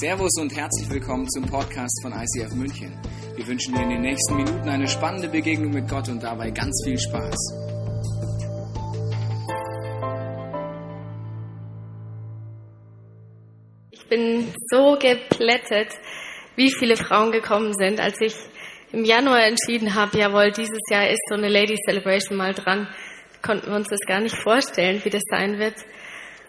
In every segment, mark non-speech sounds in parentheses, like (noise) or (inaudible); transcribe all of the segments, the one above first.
Servus und herzlich willkommen zum Podcast von ICF München. Wir wünschen dir in den nächsten Minuten eine spannende Begegnung mit Gott und dabei ganz viel Spaß. Ich bin so geplättet, wie viele Frauen gekommen sind, als ich im Januar entschieden habe, jawohl, dieses Jahr ist so eine Lady Celebration mal dran. Konnten wir uns das gar nicht vorstellen, wie das sein wird.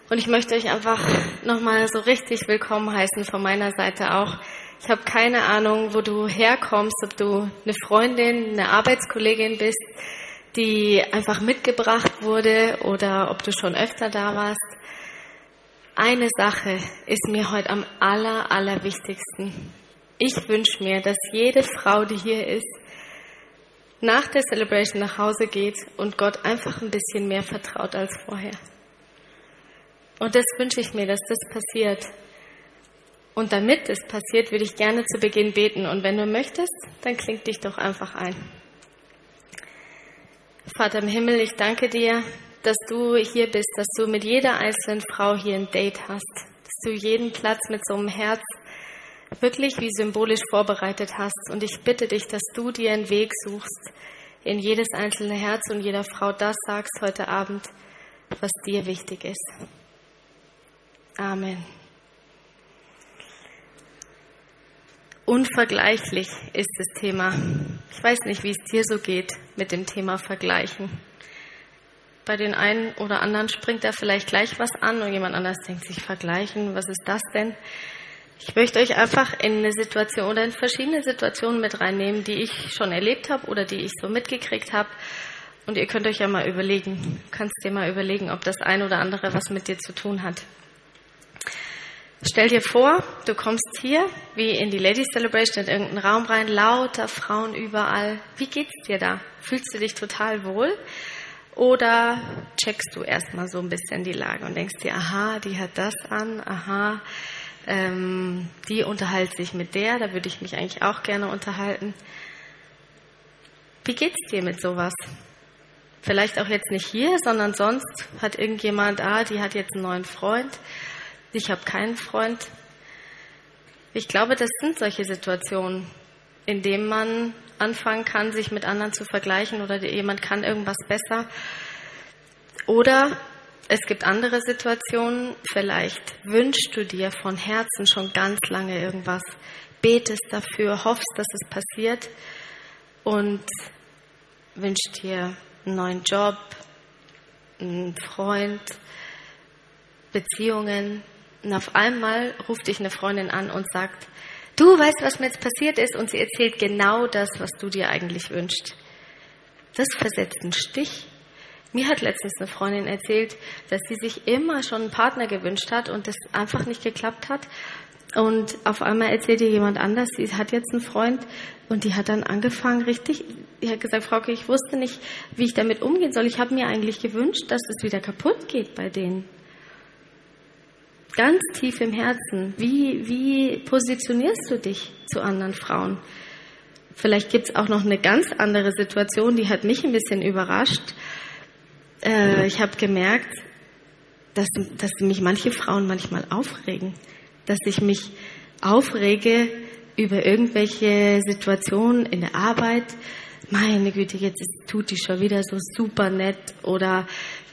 Und ich möchte euch einfach nochmal so richtig willkommen heißen von meiner Seite auch. Ich habe keine Ahnung, wo du herkommst, ob du eine Freundin, eine Arbeitskollegin bist, die einfach mitgebracht wurde oder ob du schon öfter da warst. Eine Sache ist mir heute am aller, aller wichtigsten. Ich wünsche mir, dass jede Frau, die hier ist, nach der Celebration nach Hause geht und Gott einfach ein bisschen mehr vertraut als vorher. Und das wünsche ich mir, dass das passiert. Und damit es passiert, würde ich gerne zu Beginn beten. Und wenn du möchtest, dann kling dich doch einfach ein. Vater im Himmel, ich danke dir, dass du hier bist, dass du mit jeder einzelnen Frau hier ein Date hast, dass du jeden Platz mit so einem Herz wirklich wie symbolisch vorbereitet hast. Und ich bitte dich, dass du dir einen Weg suchst in jedes einzelne Herz und jeder Frau das sagst heute Abend, was dir wichtig ist. Amen. Unvergleichlich ist das Thema. Ich weiß nicht, wie es dir so geht mit dem Thema Vergleichen. Bei den einen oder anderen springt da vielleicht gleich was an und jemand anders denkt sich, vergleichen, was ist das denn? Ich möchte euch einfach in eine Situation oder in verschiedene Situationen mit reinnehmen, die ich schon erlebt habe oder die ich so mitgekriegt habe. Und ihr könnt euch ja mal überlegen, kannst dir mal überlegen, ob das ein oder andere was mit dir zu tun hat. Stell dir vor, du kommst hier wie in die Ladies Celebration in irgendeinen Raum rein, lauter Frauen überall. Wie geht's dir da? Fühlst du dich total wohl? Oder checkst du erstmal so ein bisschen die Lage und denkst dir, aha, die hat das an, aha, ähm, die unterhält sich mit der, da würde ich mich eigentlich auch gerne unterhalten. Wie geht's dir mit sowas? Vielleicht auch jetzt nicht hier, sondern sonst hat irgendjemand, ah, die hat jetzt einen neuen Freund ich habe keinen Freund. Ich glaube, das sind solche Situationen, in denen man anfangen kann, sich mit anderen zu vergleichen oder jemand kann irgendwas besser. Oder es gibt andere Situationen, vielleicht wünschst du dir von Herzen schon ganz lange irgendwas, betest dafür, hoffst, dass es passiert und wünschst dir einen neuen Job, einen Freund, Beziehungen, und auf einmal ruft dich eine Freundin an und sagt, du weißt, was mir jetzt passiert ist und sie erzählt genau das, was du dir eigentlich wünschst. Das versetzt einen Stich. Mir hat letztens eine Freundin erzählt, dass sie sich immer schon einen Partner gewünscht hat und das einfach nicht geklappt hat. Und auf einmal erzählt ihr jemand anders, sie hat jetzt einen Freund und die hat dann angefangen, richtig, die hat gesagt, Frauke, ich wusste nicht, wie ich damit umgehen soll. Ich habe mir eigentlich gewünscht, dass es wieder kaputt geht bei denen ganz tief im Herzen, wie, wie positionierst du dich zu anderen Frauen? Vielleicht gibt es auch noch eine ganz andere Situation, die hat mich ein bisschen überrascht. Äh, ich habe gemerkt, dass, dass mich manche Frauen manchmal aufregen, dass ich mich aufrege über irgendwelche Situationen in der Arbeit. Meine Güte, jetzt ist, tut die schon wieder so super nett oder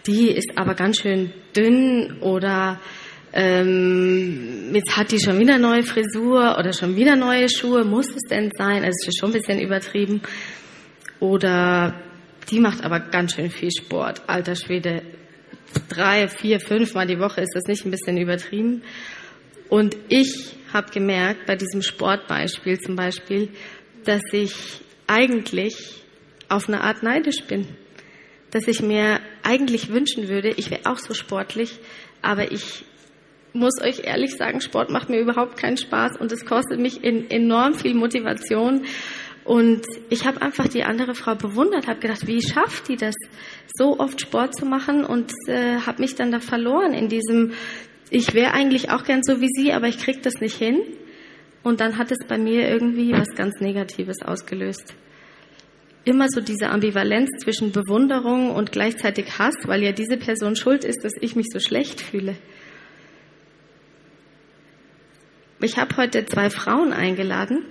die ist aber ganz schön dünn oder ähm, jetzt hat die schon wieder neue Frisur oder schon wieder neue Schuhe, muss es denn sein? Also es ist schon ein bisschen übertrieben. Oder die macht aber ganz schön viel Sport. Alter Schwede, drei, vier, fünf Mal die Woche ist das nicht ein bisschen übertrieben. Und ich habe gemerkt, bei diesem Sportbeispiel zum Beispiel, dass ich eigentlich auf eine Art neidisch bin. Dass ich mir eigentlich wünschen würde, ich wäre auch so sportlich, aber ich muss euch ehrlich sagen, Sport macht mir überhaupt keinen Spaß und es kostet mich in, enorm viel Motivation. Und ich habe einfach die andere Frau bewundert, habe gedacht, wie schafft die das, so oft Sport zu machen und äh, habe mich dann da verloren in diesem, ich wäre eigentlich auch gern so wie sie, aber ich krieg das nicht hin. Und dann hat es bei mir irgendwie was ganz Negatives ausgelöst. Immer so diese Ambivalenz zwischen Bewunderung und gleichzeitig Hass, weil ja diese Person schuld ist, dass ich mich so schlecht fühle. Ich habe heute zwei Frauen eingeladen,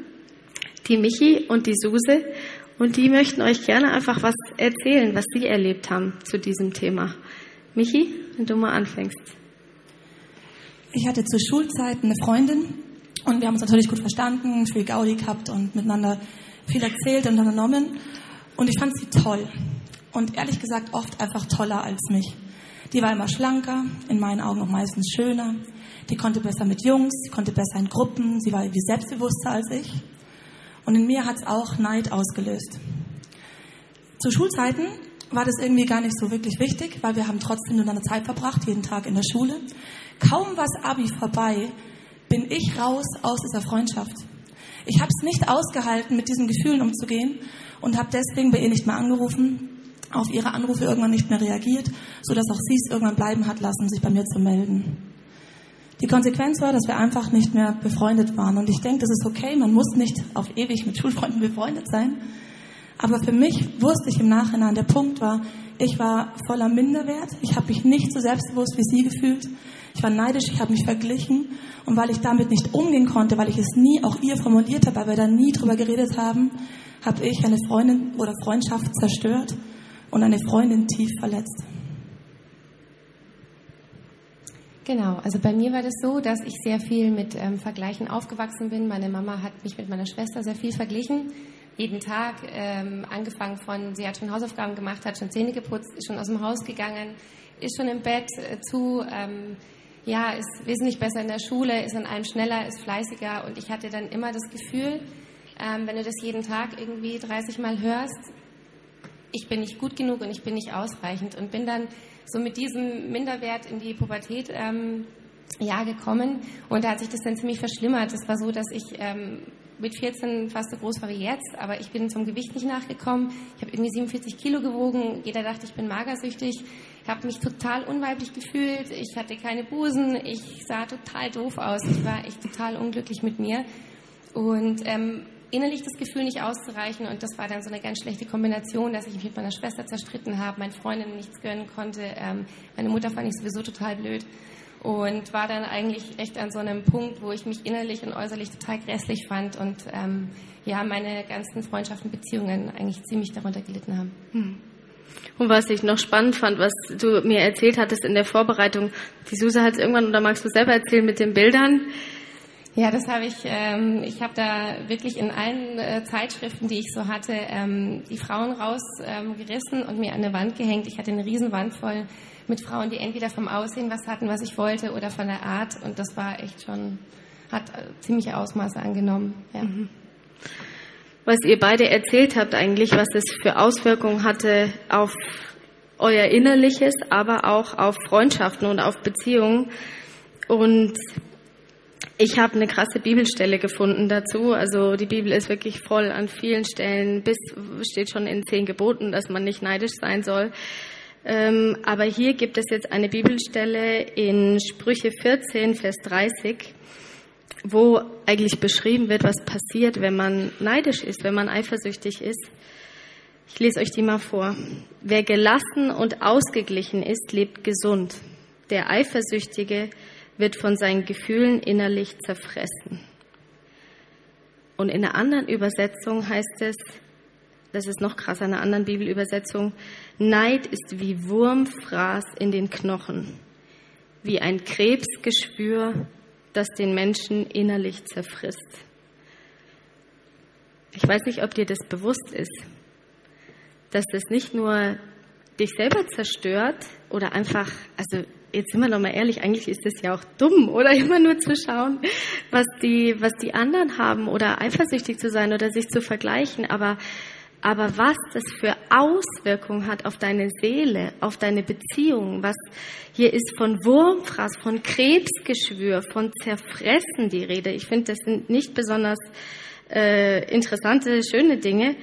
die Michi und die Suse, und die möchten euch gerne einfach was erzählen, was sie erlebt haben zu diesem Thema. Michi, wenn du mal anfängst. Ich hatte zur Schulzeit eine Freundin und wir haben uns natürlich gut verstanden, viel Gaudi gehabt und miteinander viel erzählt und unternommen. Und ich fand sie toll. Und ehrlich gesagt oft einfach toller als mich. Die war immer schlanker, in meinen Augen auch meistens schöner. Die konnte besser mit Jungs, sie konnte besser in Gruppen, sie war irgendwie selbstbewusster als ich. Und in mir hat es auch Neid ausgelöst. Zu Schulzeiten war das irgendwie gar nicht so wirklich wichtig, weil wir haben trotzdem nur eine Zeit verbracht, jeden Tag in der Schule. Kaum war Abi vorbei, bin ich raus aus dieser Freundschaft. Ich habe es nicht ausgehalten, mit diesen Gefühlen umzugehen und habe deswegen bei ihr nicht mehr angerufen, auf ihre Anrufe irgendwann nicht mehr reagiert, sodass auch sie es irgendwann bleiben hat lassen, sich bei mir zu melden. Die Konsequenz war, dass wir einfach nicht mehr befreundet waren. Und ich denke, das ist okay, man muss nicht auf ewig mit Schulfreunden befreundet sein. Aber für mich wusste ich im Nachhinein, der Punkt war, ich war voller Minderwert, ich habe mich nicht so selbstbewusst wie sie gefühlt, ich war neidisch, ich habe mich verglichen und weil ich damit nicht umgehen konnte, weil ich es nie auch ihr formuliert habe, weil wir da nie drüber geredet haben, habe ich eine Freundin oder Freundschaft zerstört und eine Freundin tief verletzt. Genau, also bei mir war das so, dass ich sehr viel mit ähm, Vergleichen aufgewachsen bin. Meine Mama hat mich mit meiner Schwester sehr viel verglichen. Jeden Tag, ähm, angefangen von, sie hat schon Hausaufgaben gemacht, hat schon Zähne geputzt, ist schon aus dem Haus gegangen, ist schon im Bett äh, zu, ähm, ja, ist wesentlich besser in der Schule, ist an allem schneller, ist fleißiger. Und ich hatte dann immer das Gefühl, ähm, wenn du das jeden Tag irgendwie 30 Mal hörst, ich bin nicht gut genug und ich bin nicht ausreichend und bin dann so mit diesem Minderwert in die Pubertät ähm, ja, gekommen und da hat sich das dann ziemlich verschlimmert. Es war so, dass ich ähm, mit 14 fast so groß war wie jetzt, aber ich bin zum Gewicht nicht nachgekommen. Ich habe irgendwie 47 Kilo gewogen. Jeder dachte, ich bin magersüchtig. Ich habe mich total unweiblich gefühlt. Ich hatte keine Busen. Ich sah total doof aus. Ich war echt total unglücklich mit mir. Und ähm, innerlich das Gefühl nicht auszureichen und das war dann so eine ganz schlechte Kombination, dass ich mich mit meiner Schwester zerstritten habe, meinen Freundinnen nichts gönnen konnte, ähm, meine Mutter fand ich sowieso total blöd und war dann eigentlich echt an so einem Punkt, wo ich mich innerlich und äußerlich total grässlich fand und ähm, ja, meine ganzen Freundschaften, Beziehungen eigentlich ziemlich darunter gelitten haben. Hm. Und was ich noch spannend fand, was du mir erzählt hattest in der Vorbereitung, die Susa hat es irgendwann, oder magst du selber erzählen mit den Bildern, ja, das habe ich. Ähm, ich habe da wirklich in allen äh, Zeitschriften, die ich so hatte, ähm, die Frauen rausgerissen ähm, und mir an eine Wand gehängt. Ich hatte eine Riesenwand voll mit Frauen, die entweder vom Aussehen was hatten, was ich wollte, oder von der Art. Und das war echt schon, hat äh, ziemliche Ausmaße angenommen. Ja. Mhm. Was ihr beide erzählt habt eigentlich, was es für Auswirkungen hatte auf euer Innerliches, aber auch auf Freundschaften und auf Beziehungen. Und ich habe eine krasse Bibelstelle gefunden dazu. Also die Bibel ist wirklich voll an vielen Stellen, bis steht schon in zehn Geboten, dass man nicht neidisch sein soll. Ähm, aber hier gibt es jetzt eine Bibelstelle in Sprüche 14, Vers 30, wo eigentlich beschrieben wird, was passiert, wenn man neidisch ist, wenn man eifersüchtig ist. Ich lese euch die mal vor. Wer gelassen und ausgeglichen ist, lebt gesund. Der Eifersüchtige wird von seinen Gefühlen innerlich zerfressen. Und in einer anderen Übersetzung heißt es, das ist noch krasser, in einer anderen Bibelübersetzung, Neid ist wie Wurmfraß in den Knochen, wie ein Krebsgeschwür, das den Menschen innerlich zerfrisst. Ich weiß nicht, ob dir das bewusst ist, dass das nicht nur dich selber zerstört oder einfach, also jetzt sind wir doch mal ehrlich, eigentlich ist es ja auch dumm, oder (laughs) immer nur zu schauen, was die, was die anderen haben oder eifersüchtig zu sein oder sich zu vergleichen, aber aber was das für Auswirkungen hat auf deine Seele, auf deine Beziehungen, was hier ist von Wurmfraß, von Krebsgeschwür, von Zerfressen die Rede. Ich finde, das sind nicht besonders äh, interessante, schöne Dinge.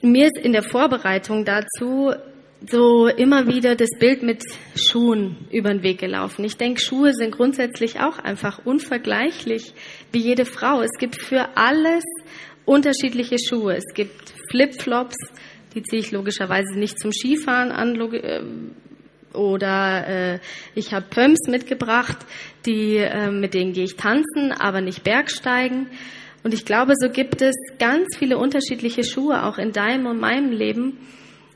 Mir ist in der Vorbereitung dazu so immer wieder das Bild mit Schuhen über den Weg gelaufen. Ich denke, Schuhe sind grundsätzlich auch einfach unvergleichlich wie jede Frau. Es gibt für alles unterschiedliche Schuhe. Es gibt Flipflops, die ziehe ich logischerweise nicht zum Skifahren an, äh, Oder äh, ich habe Pumps mitgebracht, die, äh, mit denen gehe ich tanzen, aber nicht Bergsteigen. Und ich glaube, so gibt es ganz viele unterschiedliche Schuhe auch in deinem und meinem Leben,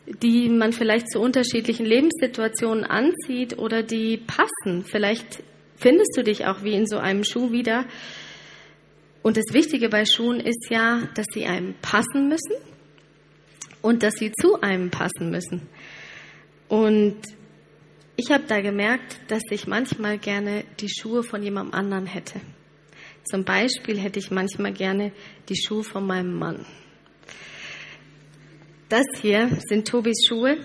die man vielleicht zu unterschiedlichen Lebenssituationen anzieht oder die passen. Vielleicht findest du dich auch wie in so einem Schuh wieder. Und das Wichtige bei Schuhen ist ja, dass sie einem passen müssen und dass sie zu einem passen müssen. Und ich habe da gemerkt, dass ich manchmal gerne die Schuhe von jemandem anderen hätte. Zum Beispiel hätte ich manchmal gerne die Schuhe von meinem Mann. Das hier sind Tobis Schuhe.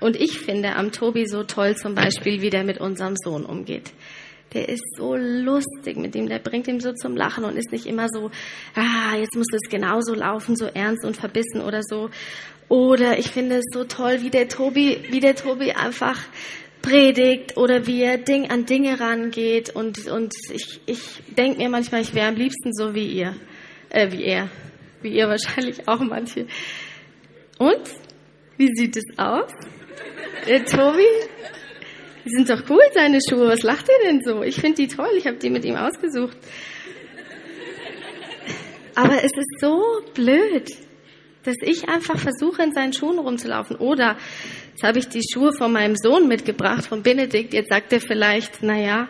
Und ich finde am Tobi so toll zum Beispiel, wie der mit unserem Sohn umgeht. Der ist so lustig mit ihm, der bringt ihm so zum Lachen und ist nicht immer so, ah, jetzt muss es genauso laufen, so ernst und verbissen oder so. Oder ich finde es so toll, wie der Tobi, wie der Tobi einfach predigt oder wie er Ding an Dinge rangeht und, und ich, ich denke mir manchmal, ich wäre am liebsten so wie ihr, äh, wie er, wie ihr wahrscheinlich auch manche. Und? Wie sieht es aus? Äh, Tobi? Die sind doch cool, seine Schuhe. Was lacht ihr denn so? Ich finde die toll. Ich habe die mit ihm ausgesucht. Aber es ist so blöd, dass ich einfach versuche, in seinen Schuhen rumzulaufen. Oder jetzt habe ich die Schuhe von meinem Sohn mitgebracht, von Benedikt. Jetzt sagt er vielleicht, na ja,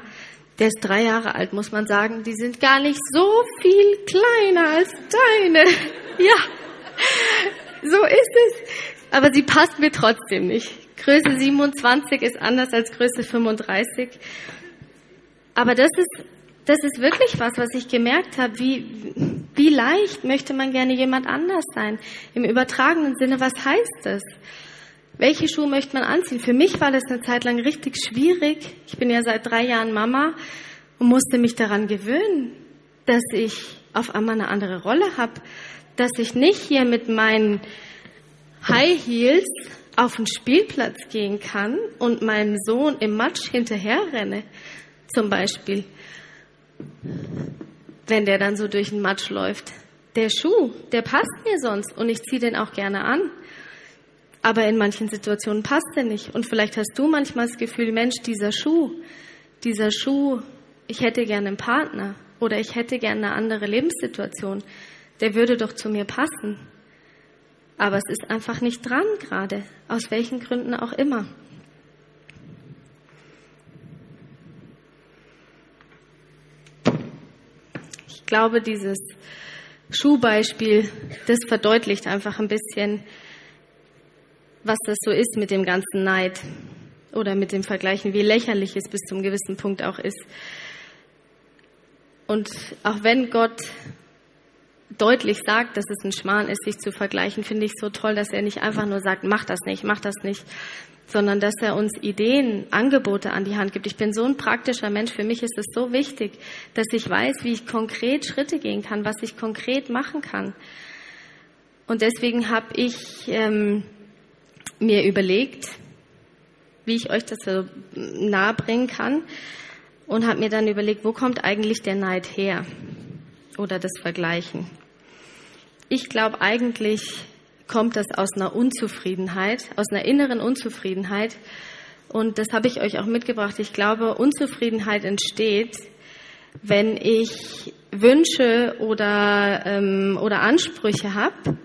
der ist drei Jahre alt, muss man sagen. Die sind gar nicht so viel kleiner als deine. (laughs) Ja, so ist es. Aber sie passt mir trotzdem nicht. Größe 27 ist anders als Größe 35. Aber das ist, das ist wirklich was, was ich gemerkt habe. Wie, wie leicht möchte man gerne jemand anders sein? Im übertragenen Sinne, was heißt das? Welche Schuhe möchte man anziehen? Für mich war das eine Zeit lang richtig schwierig. Ich bin ja seit drei Jahren Mama und musste mich daran gewöhnen, dass ich auf einmal eine andere Rolle habe, dass ich nicht hier mit meinen High Heels auf den Spielplatz gehen kann und meinem Sohn im Matsch hinterherrenne, zum Beispiel, wenn der dann so durch den Matsch läuft. Der Schuh, der passt mir sonst und ich ziehe den auch gerne an. Aber in manchen Situationen passt er nicht. Und vielleicht hast du manchmal das Gefühl, Mensch, dieser Schuh, dieser Schuh, ich hätte gerne einen Partner oder ich hätte gerne eine andere Lebenssituation. Der würde doch zu mir passen. Aber es ist einfach nicht dran gerade, aus welchen Gründen auch immer. Ich glaube, dieses Schuhbeispiel, das verdeutlicht einfach ein bisschen, was das so ist mit dem ganzen Neid oder mit dem Vergleichen, wie lächerlich es bis zum gewissen Punkt auch ist. Und auch wenn Gott deutlich sagt, dass es ein Schmarrn ist, sich zu vergleichen, finde ich so toll, dass er nicht einfach nur sagt, mach das nicht, mach das nicht, sondern dass er uns Ideen, Angebote an die Hand gibt. Ich bin so ein praktischer Mensch. Für mich ist es so wichtig, dass ich weiß, wie ich konkret Schritte gehen kann, was ich konkret machen kann. Und deswegen habe ich ähm, mir überlegt, wie ich euch das so nahe bringen kann und habe mir dann überlegt, wo kommt eigentlich der Neid her oder das Vergleichen. Ich glaube eigentlich kommt das aus einer Unzufriedenheit, aus einer inneren Unzufriedenheit. Und das habe ich euch auch mitgebracht. Ich glaube, Unzufriedenheit entsteht, wenn ich Wünsche oder, ähm, oder Ansprüche habe,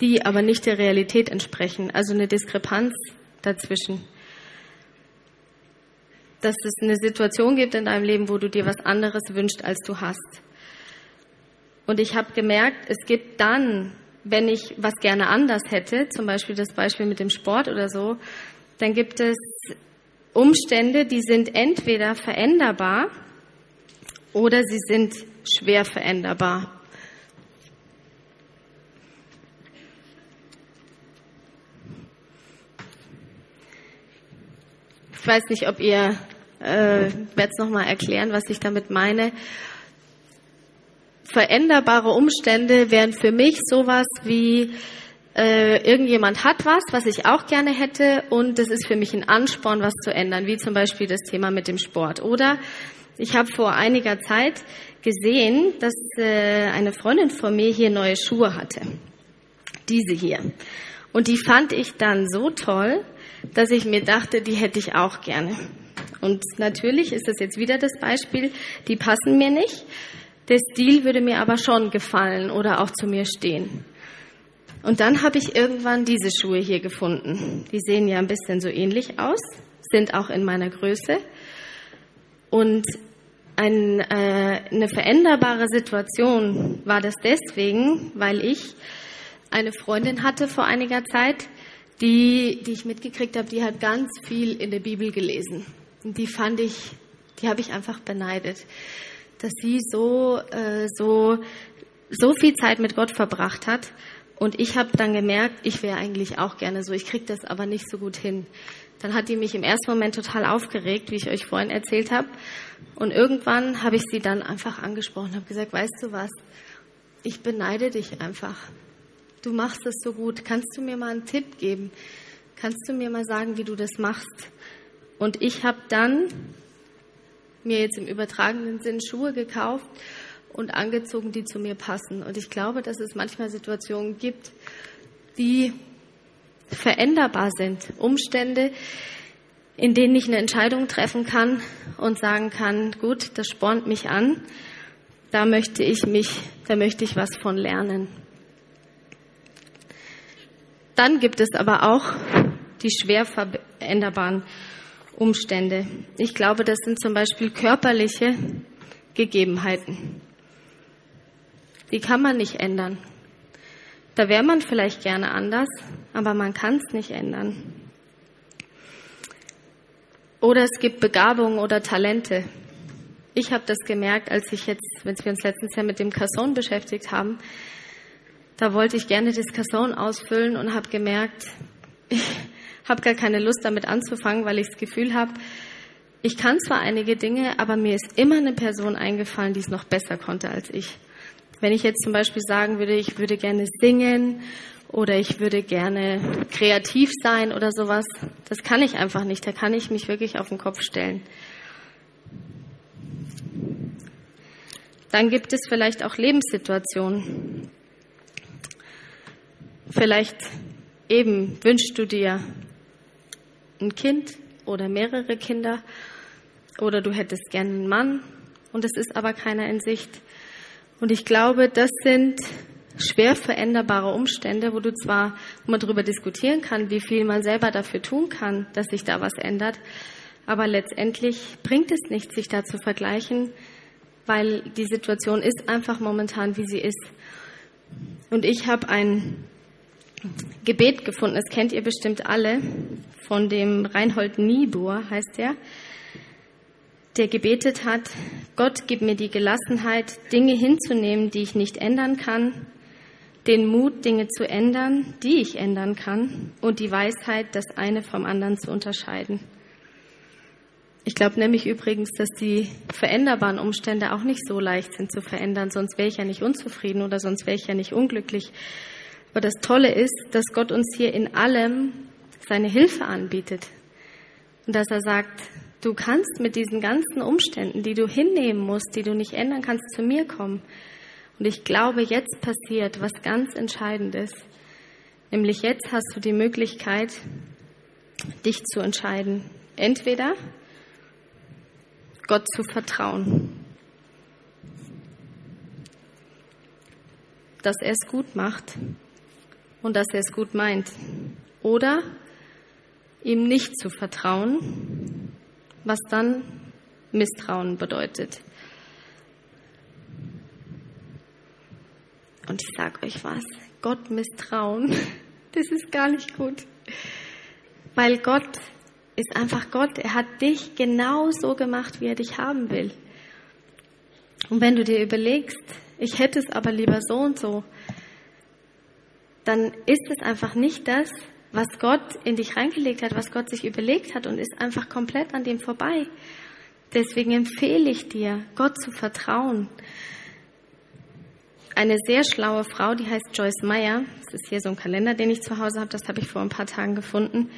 die aber nicht der Realität entsprechen. Also eine Diskrepanz dazwischen. Dass es eine Situation gibt in deinem Leben, wo du dir was anderes wünschst, als du hast. Und ich habe gemerkt, es gibt dann, wenn ich was gerne anders hätte, zum Beispiel das Beispiel mit dem Sport oder so, dann gibt es Umstände, die sind entweder veränderbar oder sie sind schwer veränderbar. Ich weiß nicht, ob ihr, äh, werde es nochmal erklären, was ich damit meine veränderbare Umstände wären für mich sowas wie, äh, irgendjemand hat was, was ich auch gerne hätte und das ist für mich ein Ansporn, was zu ändern, wie zum Beispiel das Thema mit dem Sport. Oder ich habe vor einiger Zeit gesehen, dass äh, eine Freundin von mir hier neue Schuhe hatte. Diese hier. Und die fand ich dann so toll, dass ich mir dachte, die hätte ich auch gerne. Und natürlich ist das jetzt wieder das Beispiel, die passen mir nicht. Der Stil würde mir aber schon gefallen oder auch zu mir stehen. Und dann habe ich irgendwann diese Schuhe hier gefunden. Die sehen ja ein bisschen so ähnlich aus, sind auch in meiner Größe. Und ein, äh, eine veränderbare Situation war das deswegen, weil ich eine Freundin hatte vor einiger Zeit, die, die ich mitgekriegt habe, die hat ganz viel in der Bibel gelesen. Und die fand ich, die habe ich einfach beneidet, dass sie so, äh, so, so viel Zeit mit Gott verbracht hat und ich habe dann gemerkt, ich wäre eigentlich auch gerne so, ich kriege das aber nicht so gut hin. Dann hat die mich im ersten Moment total aufgeregt, wie ich euch vorhin erzählt habe. Und irgendwann habe ich sie dann einfach angesprochen, habe gesagt, weißt du was, ich beneide dich einfach. Du machst es so gut. Kannst du mir mal einen Tipp geben? Kannst du mir mal sagen, wie du das machst? Und ich habe dann mir jetzt im übertragenen Sinn Schuhe gekauft und angezogen, die zu mir passen. Und ich glaube, dass es manchmal Situationen gibt, die veränderbar sind. Umstände, in denen ich eine Entscheidung treffen kann und sagen kann, gut, das spornt mich an, da möchte ich mich, da möchte ich was von lernen. Dann gibt es aber auch die schwer veränderbaren Umstände. Ich glaube, das sind zum Beispiel körperliche Gegebenheiten die kann man nicht ändern. Da wäre man vielleicht gerne anders, aber man kann es nicht ändern. Oder es gibt Begabungen oder Talente. Ich habe das gemerkt, als ich jetzt, wenn wir uns letztens Jahr mit dem Casson beschäftigt haben, da wollte ich gerne das Casson ausfüllen und habe gemerkt, (laughs) ich habe gar keine Lust damit anzufangen, weil ich das Gefühl habe, ich kann zwar einige Dinge, aber mir ist immer eine Person eingefallen, die es noch besser konnte als ich. Wenn ich jetzt zum Beispiel sagen würde, ich würde gerne singen oder ich würde gerne kreativ sein oder sowas, das kann ich einfach nicht. Da kann ich mich wirklich auf den Kopf stellen. Dann gibt es vielleicht auch Lebenssituationen. Vielleicht eben wünschst du dir ein Kind oder mehrere Kinder oder du hättest gerne einen Mann und es ist aber keiner in Sicht. Und ich glaube, das sind schwer veränderbare Umstände, wo du zwar, man darüber diskutieren kann, wie viel man selber dafür tun kann, dass sich da was ändert, aber letztendlich bringt es nichts, sich da zu vergleichen, weil die Situation ist einfach momentan, wie sie ist. Und ich habe ein Gebet gefunden, das kennt ihr bestimmt alle, von dem Reinhold Niebuhr heißt er der gebetet hat, Gott gib mir die Gelassenheit, Dinge hinzunehmen, die ich nicht ändern kann, den Mut, Dinge zu ändern, die ich ändern kann, und die Weisheit, das eine vom anderen zu unterscheiden. Ich glaube nämlich übrigens, dass die veränderbaren Umstände auch nicht so leicht sind zu verändern, sonst wäre ich ja nicht unzufrieden oder sonst wäre ich ja nicht unglücklich. Aber das Tolle ist, dass Gott uns hier in allem seine Hilfe anbietet und dass er sagt, Du kannst mit diesen ganzen Umständen, die du hinnehmen musst, die du nicht ändern kannst, zu mir kommen. Und ich glaube, jetzt passiert was ganz Entscheidendes. Nämlich jetzt hast du die Möglichkeit, dich zu entscheiden. Entweder Gott zu vertrauen, dass er es gut macht und dass er es gut meint. Oder ihm nicht zu vertrauen was dann Misstrauen bedeutet. Und ich sage euch was, Gott misstrauen, (laughs) das ist gar nicht gut. Weil Gott ist einfach Gott. Er hat dich genau so gemacht, wie er dich haben will. Und wenn du dir überlegst, ich hätte es aber lieber so und so, dann ist es einfach nicht das, was Gott in dich reingelegt hat, was Gott sich überlegt hat und ist einfach komplett an dem vorbei. Deswegen empfehle ich dir, Gott zu vertrauen. Eine sehr schlaue Frau, die heißt Joyce Meyer, das ist hier so ein Kalender, den ich zu Hause habe, das habe ich vor ein paar Tagen gefunden,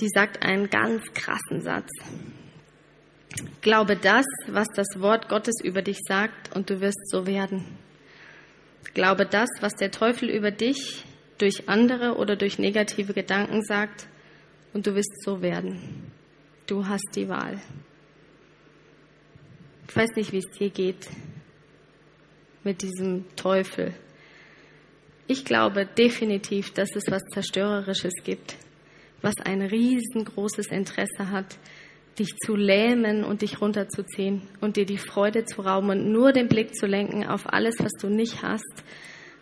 die sagt einen ganz krassen Satz. Glaube das, was das Wort Gottes über dich sagt, und du wirst so werden. Glaube das, was der Teufel über dich durch andere oder durch negative Gedanken sagt, und du wirst so werden. Du hast die Wahl. Ich weiß nicht, wie es dir geht mit diesem Teufel. Ich glaube definitiv, dass es was Zerstörerisches gibt, was ein riesengroßes Interesse hat, dich zu lähmen und dich runterzuziehen und dir die Freude zu rauben und nur den Blick zu lenken auf alles, was du nicht hast,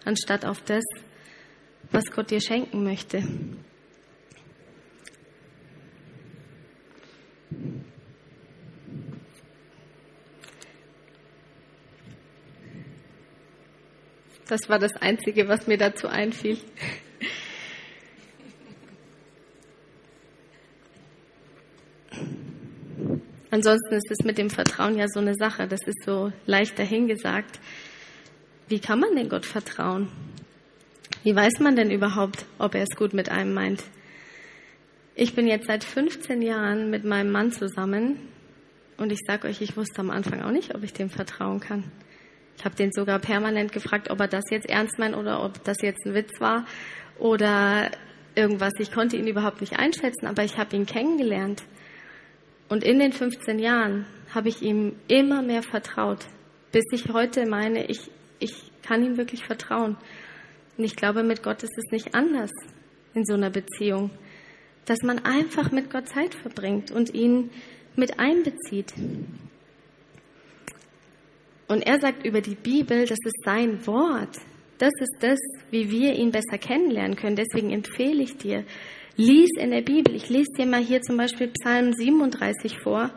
anstatt auf das, was Gott dir schenken möchte. Das war das Einzige, was mir dazu einfiel. Ansonsten ist es mit dem Vertrauen ja so eine Sache. Das ist so leicht dahingesagt. Wie kann man denn Gott vertrauen? Wie weiß man denn überhaupt, ob er es gut mit einem meint? Ich bin jetzt seit 15 Jahren mit meinem Mann zusammen und ich sage euch, ich wusste am Anfang auch nicht, ob ich dem vertrauen kann. Ich habe den sogar permanent gefragt, ob er das jetzt ernst meint oder ob das jetzt ein Witz war oder irgendwas. Ich konnte ihn überhaupt nicht einschätzen, aber ich habe ihn kennengelernt. Und in den 15 Jahren habe ich ihm immer mehr vertraut, bis ich heute meine, ich, ich kann ihm wirklich vertrauen. Und ich glaube, mit Gott ist es nicht anders in so einer Beziehung, dass man einfach mit Gott Zeit verbringt und ihn mit einbezieht. Und er sagt über die Bibel, das ist sein Wort. Das ist das, wie wir ihn besser kennenlernen können. Deswegen empfehle ich dir, Lies in der Bibel. Ich lese dir mal hier zum Beispiel Psalm 37 vor.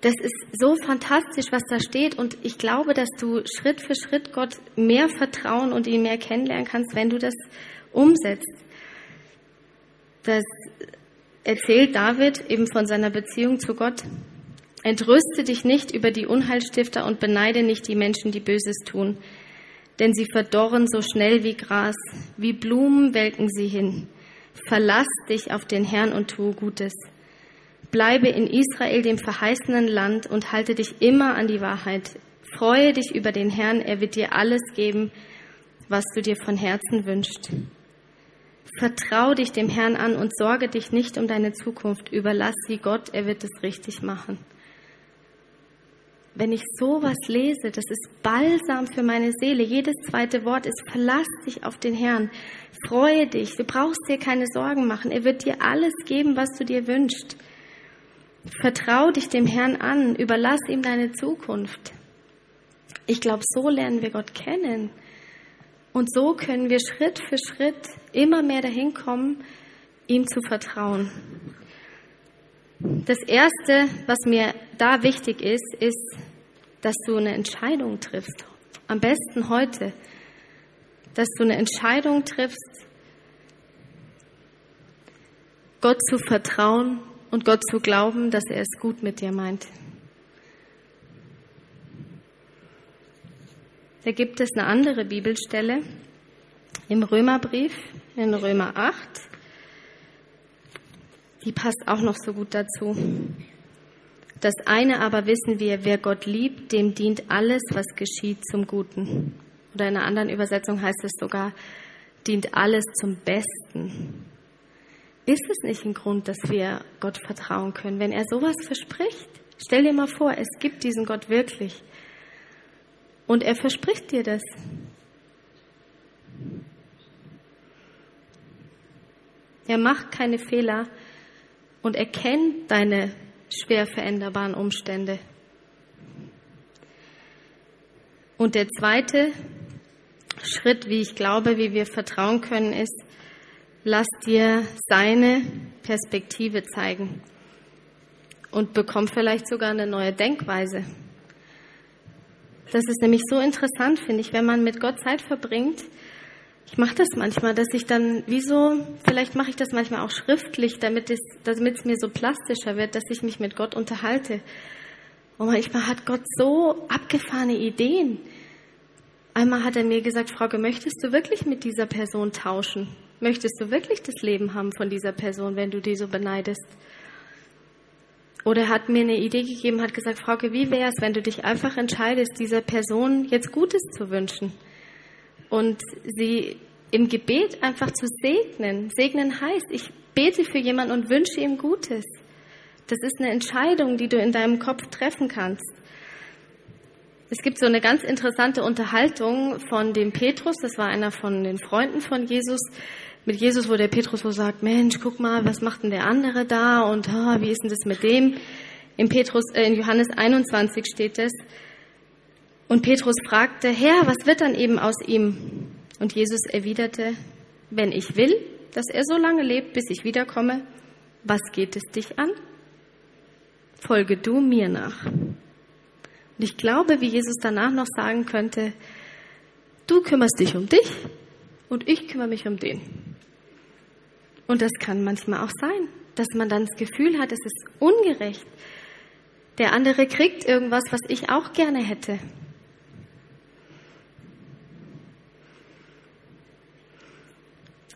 Das ist so fantastisch, was da steht. Und ich glaube, dass du Schritt für Schritt Gott mehr vertrauen und ihn mehr kennenlernen kannst, wenn du das umsetzt. Das erzählt David eben von seiner Beziehung zu Gott. Entrüste dich nicht über die Unheilstifter und beneide nicht die Menschen, die Böses tun. Denn sie verdorren so schnell wie Gras, wie Blumen welken sie hin. Verlass dich auf den Herrn und tue Gutes. Bleibe in Israel, dem verheißenen Land, und halte dich immer an die Wahrheit. Freue dich über den Herrn, er wird dir alles geben, was du dir von Herzen wünschst. Vertrau dich dem Herrn an und sorge dich nicht um deine Zukunft. Überlass sie Gott, er wird es richtig machen wenn ich sowas lese, das ist Balsam für meine Seele. Jedes zweite Wort ist, verlass dich auf den Herrn, freue dich, du brauchst dir keine Sorgen machen. Er wird dir alles geben, was du dir wünschst. Vertrau dich dem Herrn an, überlass ihm deine Zukunft. Ich glaube, so lernen wir Gott kennen. Und so können wir Schritt für Schritt immer mehr dahin kommen, ihm zu vertrauen. Das Erste, was mir da wichtig ist, ist, dass du eine Entscheidung triffst. Am besten heute, dass du eine Entscheidung triffst, Gott zu vertrauen und Gott zu glauben, dass er es gut mit dir meint. Da gibt es eine andere Bibelstelle im Römerbrief, in Römer 8, die passt auch noch so gut dazu. Das eine aber wissen wir, wer Gott liebt, dem dient alles, was geschieht, zum Guten. Oder in einer anderen Übersetzung heißt es sogar, dient alles zum Besten. Ist es nicht ein Grund, dass wir Gott vertrauen können, wenn er sowas verspricht? Stell dir mal vor, es gibt diesen Gott wirklich. Und er verspricht dir das. Er macht keine Fehler und erkennt deine schwer veränderbaren Umstände. Und der zweite Schritt, wie ich glaube, wie wir vertrauen können, ist, lass dir seine Perspektive zeigen und bekomm vielleicht sogar eine neue Denkweise. Das ist nämlich so interessant, finde ich, wenn man mit Gott Zeit verbringt, ich mache das manchmal, dass ich dann, wieso, vielleicht mache ich das manchmal auch schriftlich, damit es, damit es mir so plastischer wird, dass ich mich mit Gott unterhalte. Und manchmal hat Gott so abgefahrene Ideen. Einmal hat er mir gesagt, Frauke, möchtest du wirklich mit dieser Person tauschen? Möchtest du wirklich das Leben haben von dieser Person, wenn du die so beneidest? Oder er hat mir eine Idee gegeben, hat gesagt, Frauke, wie wäre es, wenn du dich einfach entscheidest, dieser Person jetzt Gutes zu wünschen? und sie im Gebet einfach zu segnen. Segnen heißt, ich bete für jemanden und wünsche ihm Gutes. Das ist eine Entscheidung, die du in deinem Kopf treffen kannst. Es gibt so eine ganz interessante Unterhaltung von dem Petrus, das war einer von den Freunden von Jesus, mit Jesus, wo der Petrus so sagt, Mensch, guck mal, was macht denn der andere da und ah, wie ist denn das mit dem? In, Petrus, äh, in Johannes 21 steht es. Und Petrus fragte, Herr, was wird dann eben aus ihm? Und Jesus erwiderte, wenn ich will, dass er so lange lebt, bis ich wiederkomme, was geht es dich an? Folge du mir nach. Und ich glaube, wie Jesus danach noch sagen könnte, du kümmerst dich um dich und ich kümmere mich um den. Und das kann manchmal auch sein, dass man dann das Gefühl hat, es ist ungerecht. Der andere kriegt irgendwas, was ich auch gerne hätte.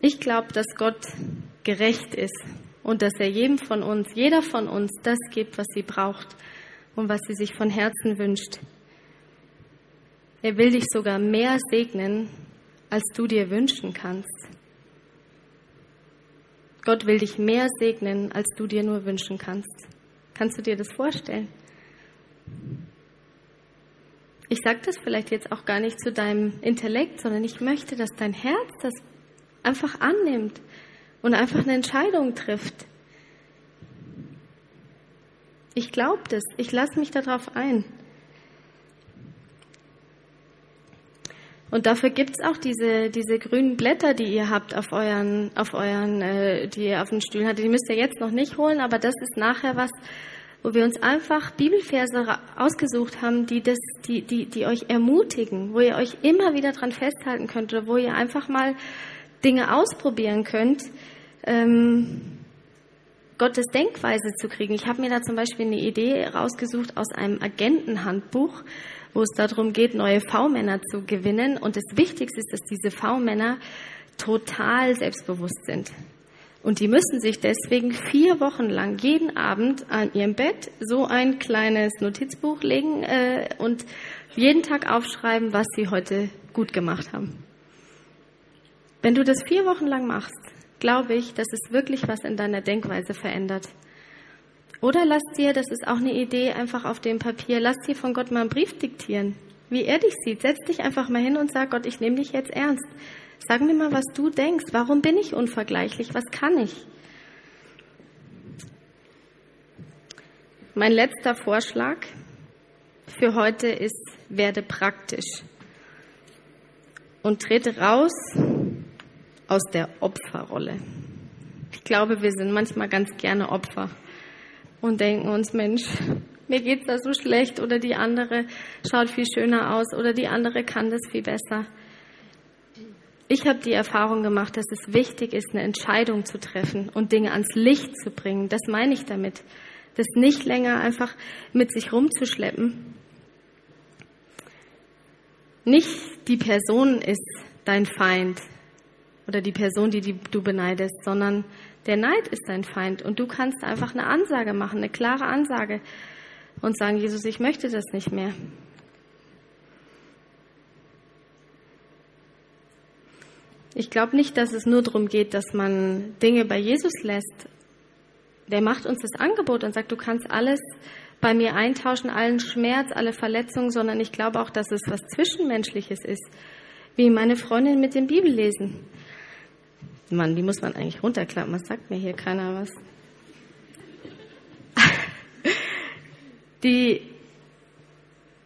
Ich glaube, dass Gott gerecht ist und dass er jedem von uns, jeder von uns das gibt, was sie braucht und was sie sich von Herzen wünscht. Er will dich sogar mehr segnen, als du dir wünschen kannst. Gott will dich mehr segnen, als du dir nur wünschen kannst. Kannst du dir das vorstellen? Ich sage das vielleicht jetzt auch gar nicht zu deinem Intellekt, sondern ich möchte, dass dein Herz das einfach annimmt und einfach eine Entscheidung trifft. Ich glaube das, ich lasse mich darauf ein. Und dafür gibt es auch diese, diese grünen Blätter, die ihr habt auf euren, auf euren, äh, die ihr auf den Stühlen hattet. Die müsst ihr jetzt noch nicht holen, aber das ist nachher was, wo wir uns einfach Bibelverse ausgesucht haben, die das, die, die, die euch ermutigen, wo ihr euch immer wieder dran festhalten könnt oder wo ihr einfach mal Dinge ausprobieren könnt, ähm, Gottes Denkweise zu kriegen. Ich habe mir da zum Beispiel eine Idee rausgesucht aus einem Agentenhandbuch, wo es darum geht, neue V-Männer zu gewinnen. Und das Wichtigste ist, dass diese V-Männer total selbstbewusst sind. Und die müssen sich deswegen vier Wochen lang jeden Abend an ihrem Bett so ein kleines Notizbuch legen äh, und jeden Tag aufschreiben, was sie heute gut gemacht haben. Wenn du das vier Wochen lang machst, glaube ich, dass es wirklich was in deiner Denkweise verändert. Oder lass dir, das ist auch eine Idee, einfach auf dem Papier, lass dir von Gott mal einen Brief diktieren, wie er dich sieht. Setz dich einfach mal hin und sag Gott, ich nehme dich jetzt ernst. Sag mir mal, was du denkst. Warum bin ich unvergleichlich? Was kann ich? Mein letzter Vorschlag für heute ist, werde praktisch und trete raus aus der Opferrolle. Ich glaube, wir sind manchmal ganz gerne Opfer und denken uns, Mensch, mir geht's da so schlecht oder die andere schaut viel schöner aus oder die andere kann das viel besser. Ich habe die Erfahrung gemacht, dass es wichtig ist, eine Entscheidung zu treffen und Dinge ans Licht zu bringen. Das meine ich damit. Das nicht länger einfach mit sich rumzuschleppen. Nicht die Person ist dein Feind, oder die Person, die, du beneidest, sondern der Neid ist dein Feind und du kannst einfach eine Ansage machen, eine klare Ansage und sagen, Jesus, ich möchte das nicht mehr. Ich glaube nicht, dass es nur darum geht, dass man Dinge bei Jesus lässt. Der macht uns das Angebot und sagt, du kannst alles bei mir eintauschen, allen Schmerz, alle Verletzungen, sondern ich glaube auch, dass es was Zwischenmenschliches ist, wie meine Freundin mit dem Bibellesen. Mann, die muss man eigentlich runterklappen. Was sagt mir hier keiner was? (laughs) Die,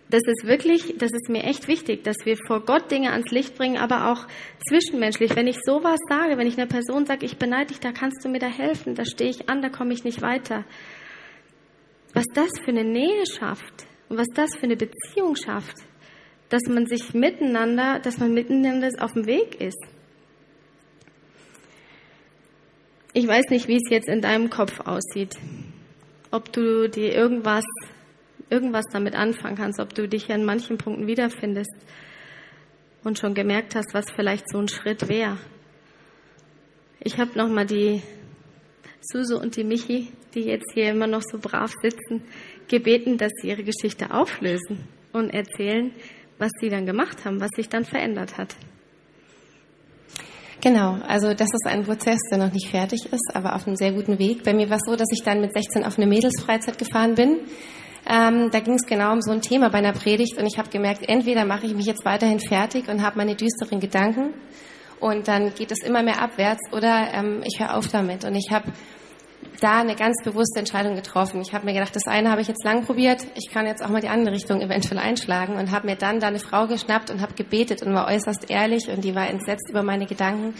das ist wirklich, das ist mir echt wichtig, dass wir vor Gott Dinge ans Licht bringen, aber auch zwischenmenschlich. Wenn ich sowas sage, wenn ich einer Person sage, ich beneide dich, da kannst du mir da helfen, da stehe ich an, da komme ich nicht weiter. Was das für eine Nähe schafft und was das für eine Beziehung schafft, dass man sich miteinander, dass man miteinander auf dem Weg ist. Ich weiß nicht, wie es jetzt in deinem Kopf aussieht. Ob du dir irgendwas, irgendwas damit anfangen kannst, ob du dich an manchen Punkten wiederfindest und schon gemerkt hast, was vielleicht so ein Schritt wäre. Ich habe nochmal die Suse und die Michi, die jetzt hier immer noch so brav sitzen, gebeten, dass sie ihre Geschichte auflösen und erzählen, was sie dann gemacht haben, was sich dann verändert hat. Genau, also das ist ein Prozess, der noch nicht fertig ist, aber auf einem sehr guten Weg. Bei mir war es so, dass ich dann mit 16 auf eine Mädelsfreizeit gefahren bin. Ähm, da ging es genau um so ein Thema bei einer Predigt und ich habe gemerkt, entweder mache ich mich jetzt weiterhin fertig und habe meine düsteren Gedanken und dann geht es immer mehr abwärts oder ähm, ich höre auf damit. Und ich habe da eine ganz bewusste Entscheidung getroffen. Ich habe mir gedacht, das eine habe ich jetzt lang probiert, ich kann jetzt auch mal die andere Richtung eventuell einschlagen und habe mir dann da eine Frau geschnappt und habe gebetet und war äußerst ehrlich und die war entsetzt über meine Gedanken.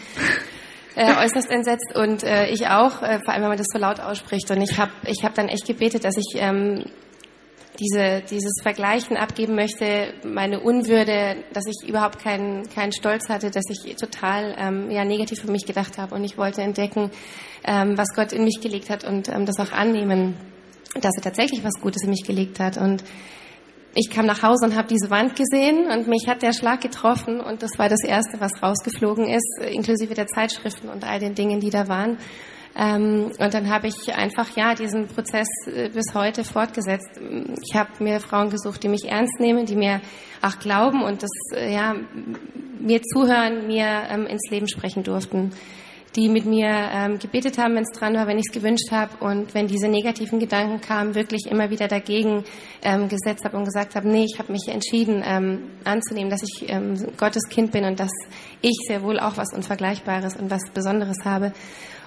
Äh, äußerst entsetzt und äh, ich auch, äh, vor allem wenn man das so laut ausspricht. Und ich habe ich hab dann echt gebetet, dass ich ähm, diese, dieses Vergleichen abgeben möchte, meine Unwürde, dass ich überhaupt keinen, keinen Stolz hatte, dass ich total ähm, ja, negativ für mich gedacht habe. Und ich wollte entdecken, ähm, was Gott in mich gelegt hat und ähm, das auch annehmen, dass er tatsächlich was Gutes in mich gelegt hat. Und ich kam nach Hause und habe diese Wand gesehen und mich hat der Schlag getroffen und das war das Erste, was rausgeflogen ist, inklusive der Zeitschriften und all den Dingen, die da waren. Ähm, und dann habe ich einfach ja diesen Prozess äh, bis heute fortgesetzt. Ich habe mir Frauen gesucht, die mich ernst nehmen, die mir auch glauben und das äh, ja mir zuhören, mir ähm, ins Leben sprechen durften, die mit mir ähm, gebetet haben, wenn es dran war, wenn ich es gewünscht habe und wenn diese negativen Gedanken kamen, wirklich immer wieder dagegen ähm, gesetzt habe und gesagt habe, nee, ich habe mich entschieden ähm, anzunehmen, dass ich ähm, Gottes Kind bin und dass ich sehr wohl auch was Unvergleichbares und was Besonderes habe.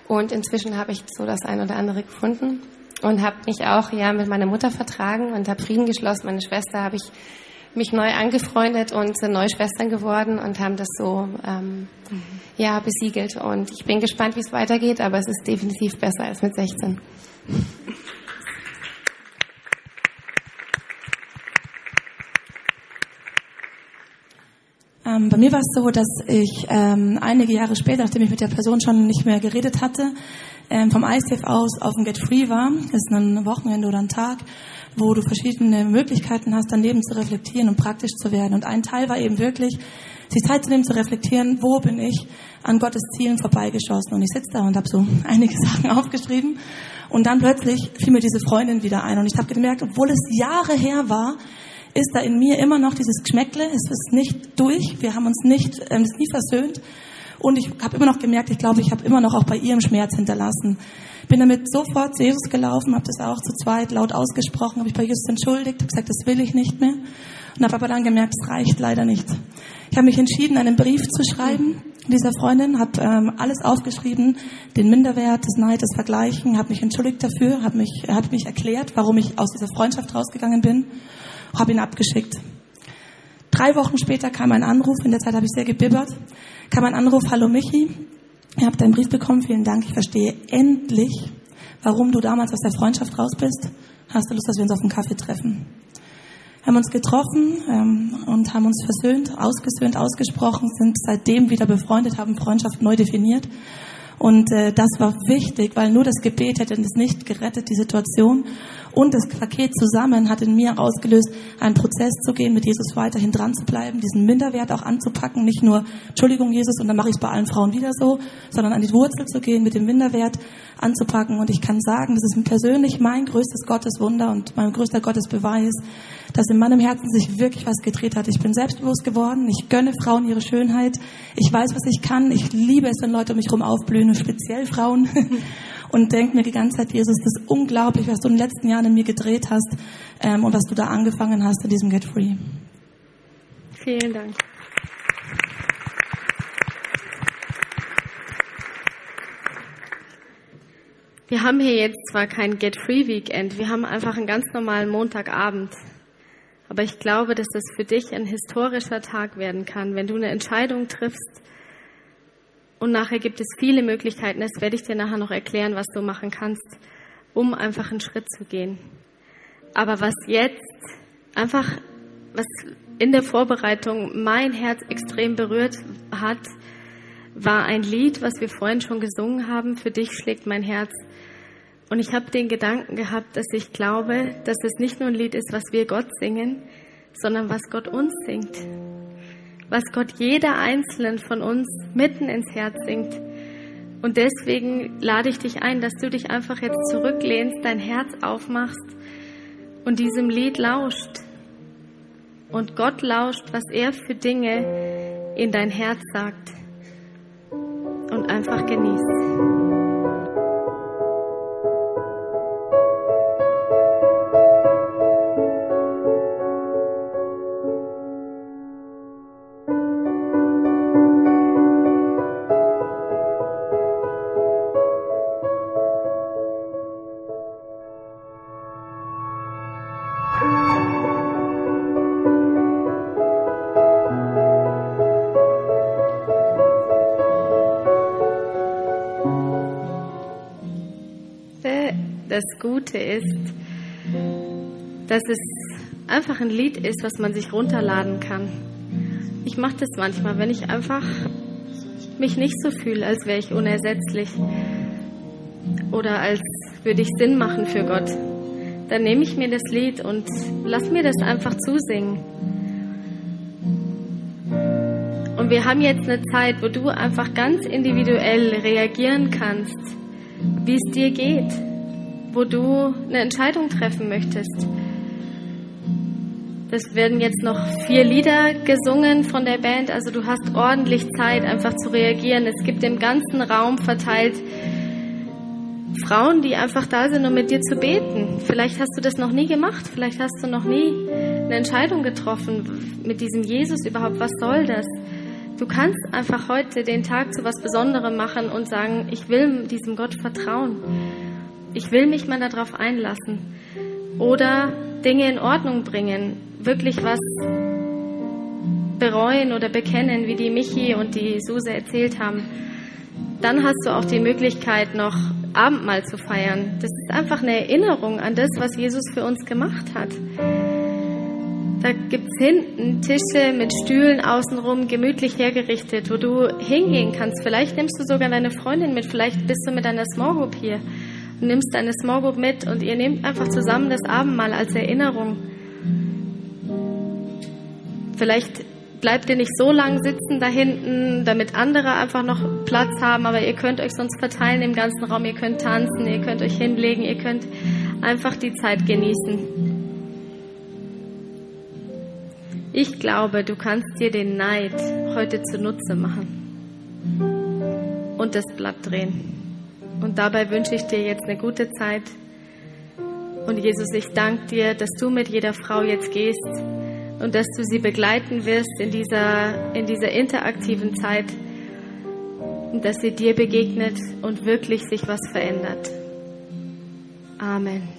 Und inzwischen habe ich so das ein oder andere gefunden und habe mich auch ja mit meiner Mutter vertragen und habe Frieden geschlossen. Meine Schwester habe ich mich neu angefreundet und sind neue Schwestern geworden und haben das so ähm, mhm. ja besiegelt. Und ich bin gespannt, wie es weitergeht, aber es ist definitiv besser als mit 16. (laughs) Ähm, bei mir war es so, dass ich ähm, einige Jahre später, nachdem ich mit der Person schon nicht mehr geredet hatte, ähm, vom ICF aus auf dem Get Free war. Das ist ein Wochenende oder ein Tag, wo du verschiedene Möglichkeiten hast, dein Leben zu reflektieren und praktisch zu werden. Und ein Teil war eben wirklich, sich Zeit zu nehmen, zu reflektieren, wo bin ich an Gottes Zielen vorbeigeschossen. Und ich sitze da und habe so (laughs) einige Sachen aufgeschrieben. Und dann plötzlich fiel mir diese Freundin wieder ein. Und ich habe gemerkt, obwohl es Jahre her war, ist da in mir immer noch dieses Geschmäckle. Es ist nicht durch. Wir haben uns nicht, ähm, ist nie versöhnt. Und ich habe immer noch gemerkt, ich glaube, ich habe immer noch auch bei ihrem Schmerz hinterlassen. Bin damit sofort zu Jesus gelaufen, habe das auch zu zweit laut ausgesprochen, habe ich bei Jesus entschuldigt, habe gesagt, das will ich nicht mehr. Und habe aber dann gemerkt, es reicht leider nicht. Ich habe mich entschieden, einen Brief zu schreiben dieser Freundin, habe ähm, alles aufgeschrieben, den Minderwert, das Neid, das Vergleichen, habe mich entschuldigt dafür, habe mich, hab mich erklärt, warum ich aus dieser Freundschaft rausgegangen bin habe ihn abgeschickt. Drei Wochen später kam ein Anruf, in der Zeit habe ich sehr gebibbert, kam ein Anruf, hallo Michi, ihr habt deinen Brief bekommen, vielen Dank, ich verstehe endlich, warum du damals aus der Freundschaft raus bist. Hast du Lust, dass wir uns auf einen Kaffee treffen? Haben uns getroffen ähm, und haben uns versöhnt, ausgesöhnt, ausgesprochen, sind seitdem wieder befreundet, haben Freundschaft neu definiert. Und äh, das war wichtig, weil nur das Gebet hätte es nicht gerettet, die Situation. Und das Paket zusammen hat in mir ausgelöst, einen Prozess zu gehen, mit Jesus weiterhin dran zu bleiben, diesen Minderwert auch anzupacken, nicht nur Entschuldigung Jesus und dann mache ich es bei allen Frauen wieder so, sondern an die Wurzel zu gehen, mit dem Minderwert anzupacken. Und ich kann sagen, das ist persönlich mein größtes Gotteswunder und mein größter Gottesbeweis, dass in meinem Herzen sich wirklich was gedreht hat. Ich bin selbstbewusst geworden, ich gönne Frauen ihre Schönheit, ich weiß, was ich kann, ich liebe es, wenn Leute um mich herum aufblühen, speziell Frauen. (laughs) und denke mir die ganze Zeit, Jesus, das ist unglaublich, was du in den letzten Jahren in mir gedreht hast ähm, und was du da angefangen hast in diesem Get Free. Vielen Dank. Wir haben hier jetzt zwar kein Get Free Weekend, wir haben einfach einen ganz normalen Montagabend. Aber ich glaube, dass das für dich ein historischer Tag werden kann, wenn du eine Entscheidung triffst, und nachher gibt es viele Möglichkeiten, das werde ich dir nachher noch erklären, was du machen kannst, um einfach einen Schritt zu gehen. Aber was jetzt einfach, was in der Vorbereitung mein Herz extrem berührt hat, war ein Lied, was wir vorhin schon gesungen haben, Für dich schlägt mein Herz. Und ich habe den Gedanken gehabt, dass ich glaube, dass es nicht nur ein Lied ist, was wir Gott singen, sondern was Gott uns singt was Gott jeder einzelnen von uns mitten ins Herz singt. Und deswegen lade ich dich ein, dass du dich einfach jetzt zurücklehnst, dein Herz aufmachst und diesem Lied lauscht. Und Gott lauscht, was er für Dinge in dein Herz sagt. einfach genieß. Das Gute ist, dass es einfach ein Lied ist, was man sich runterladen kann. Ich mache das manchmal, wenn ich einfach mich nicht so fühle, als wäre ich unersetzlich oder als würde ich Sinn machen für Gott. Dann nehme ich mir das Lied und lass mir das einfach zusingen. Und wir haben jetzt eine Zeit, wo du einfach ganz individuell reagieren kannst, wie es dir geht, wo du eine Entscheidung treffen möchtest. Das werden jetzt noch vier Lieder gesungen von der Band, also du hast ordentlich Zeit, einfach zu reagieren. Es gibt im ganzen Raum verteilt Frauen, die einfach da sind, um mit dir zu beten. Vielleicht hast du das noch nie gemacht, vielleicht hast du noch nie eine Entscheidung getroffen mit diesem Jesus überhaupt. Was soll das? Du kannst einfach heute den Tag zu was Besonderem machen und sagen, ich will diesem Gott vertrauen. Ich will mich mal darauf einlassen. Oder Dinge in Ordnung bringen, wirklich was bereuen oder bekennen, wie die Michi und die Suse erzählt haben. Dann hast du auch die Möglichkeit, noch Abendmahl zu feiern. Das ist einfach eine Erinnerung an das, was Jesus für uns gemacht hat. Da gibt es hinten Tische mit Stühlen außenrum, gemütlich hergerichtet, wo du hingehen kannst. Vielleicht nimmst du sogar deine Freundin mit, vielleicht bist du mit deiner Small Group hier nimmst deine Small Group mit und ihr nehmt einfach zusammen das Abendmahl als Erinnerung. Vielleicht bleibt ihr nicht so lang sitzen da hinten, damit andere einfach noch Platz haben, aber ihr könnt euch sonst verteilen im ganzen Raum, ihr könnt tanzen, ihr könnt euch hinlegen, ihr könnt einfach die Zeit genießen. Ich glaube, du kannst dir den Neid heute zunutze machen und das Blatt drehen. Und dabei wünsche ich dir jetzt eine gute Zeit. Und Jesus, ich danke dir, dass du mit jeder Frau jetzt gehst und dass du sie begleiten wirst in dieser, in dieser interaktiven Zeit und dass sie dir begegnet und wirklich sich was verändert. Amen.